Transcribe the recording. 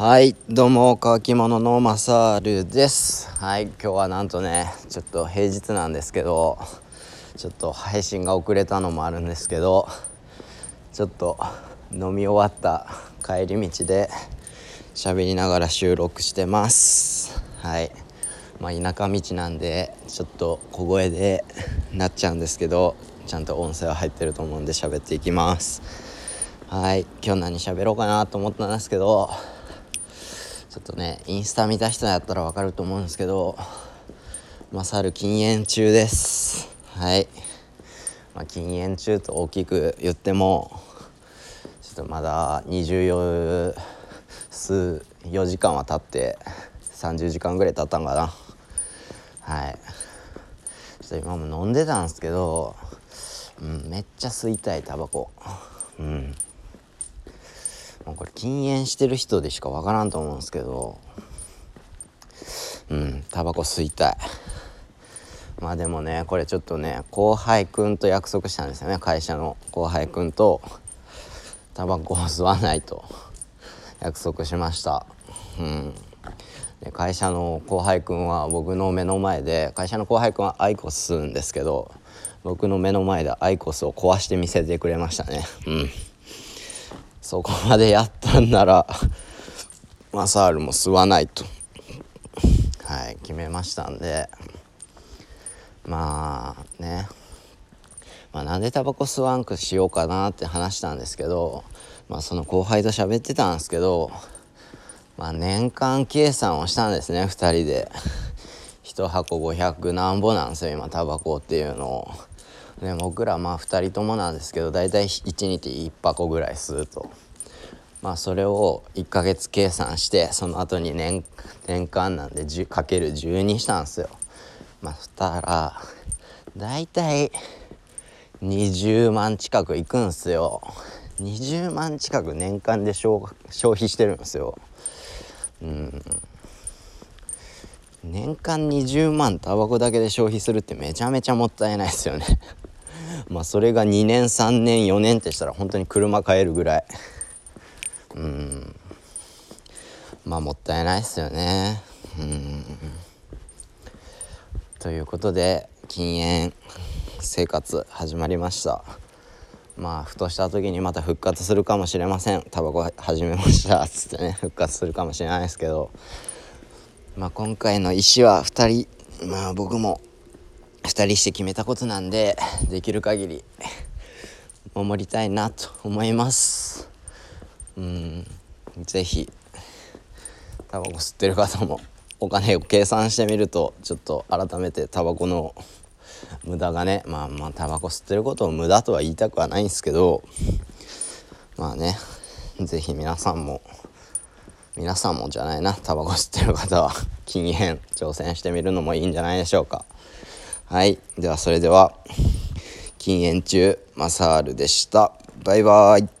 はいどうも乾き物のマサールです。はい今日はなんとねちょっと平日なんですけどちょっと配信が遅れたのもあるんですけどちょっと飲み終わった帰り道で喋りながら収録してます。はい。まあ田舎道なんでちょっと小声でなっちゃうんですけどちゃんと音声は入ってると思うんで喋っていきます。はい。今日何喋ろうかなと思ったんですけどちょっとねインスタ見た人やったら分かると思うんですけどマサル禁煙中です。はい、まあ、禁煙中と大きく言ってもちょっとまだ24数4時間は経って30時間ぐらい経ったんかな。はい。ちょっと今も飲んでたんですけど、うん、めっちゃ吸いたいタバコ。うん。これ禁煙してる人でしかわからんと思うんですけど。うんタバコ吸いたい。まあでもねこれちょっとね後輩くんと約束したんですよね。会社の後輩くんとタバコを吸わないと。約束しました。うん。で会社の後輩くんは僕の目の前で会社の後輩くんはアイコス吸うんですけど僕の目の前でアイコスを壊して見せてくれましたね。うん。そこまでやったんなら マサールも吸わないと。はい決めましたんで。まあね。まあ、なんでタバコ吸わんくしようかなって話したんですけど、まあ、その後輩と喋ってたんですけど、まあ、年間計算をしたんですね2人で。1箱500なんぼなんですよ今タバコっていうのを。で僕らまあ2人ともなんですけど大体1日1箱ぐらい吸うと。まあそれを1ヶ月計算してその後に年年間なんでかける12したんですよ。まあそしたら大体20万近くいくんすよ。20万近く年間で消費してるんですよ。うん。年間20万タバコだけで消費するってめちゃめちゃもったいないですよね。まあそれが2年3年4年ってしたら本当に車買えるぐらい。うん。まあもったいないっすよね。うん。ということで禁煙生活始まりました。まあふとした時にまた復活するかもしれません。タバコ始めました。っつってね復活するかもしれないですけど。まあ今回の石は2人。まあ僕も。2人して決めたことなんでできる限り守りたいなと思いますうん是非タバコ吸ってる方もお金を計算してみるとちょっと改めてタバコの無駄がねまあまあタバコ吸ってることを無駄とは言いたくはないんですけどまあね是非皆さんも皆さんもじゃないなタバコ吸ってる方は禁煙挑戦してみるのもいいんじゃないでしょうか。はい。では、それでは、禁煙中、マサールでした。バイバーイ。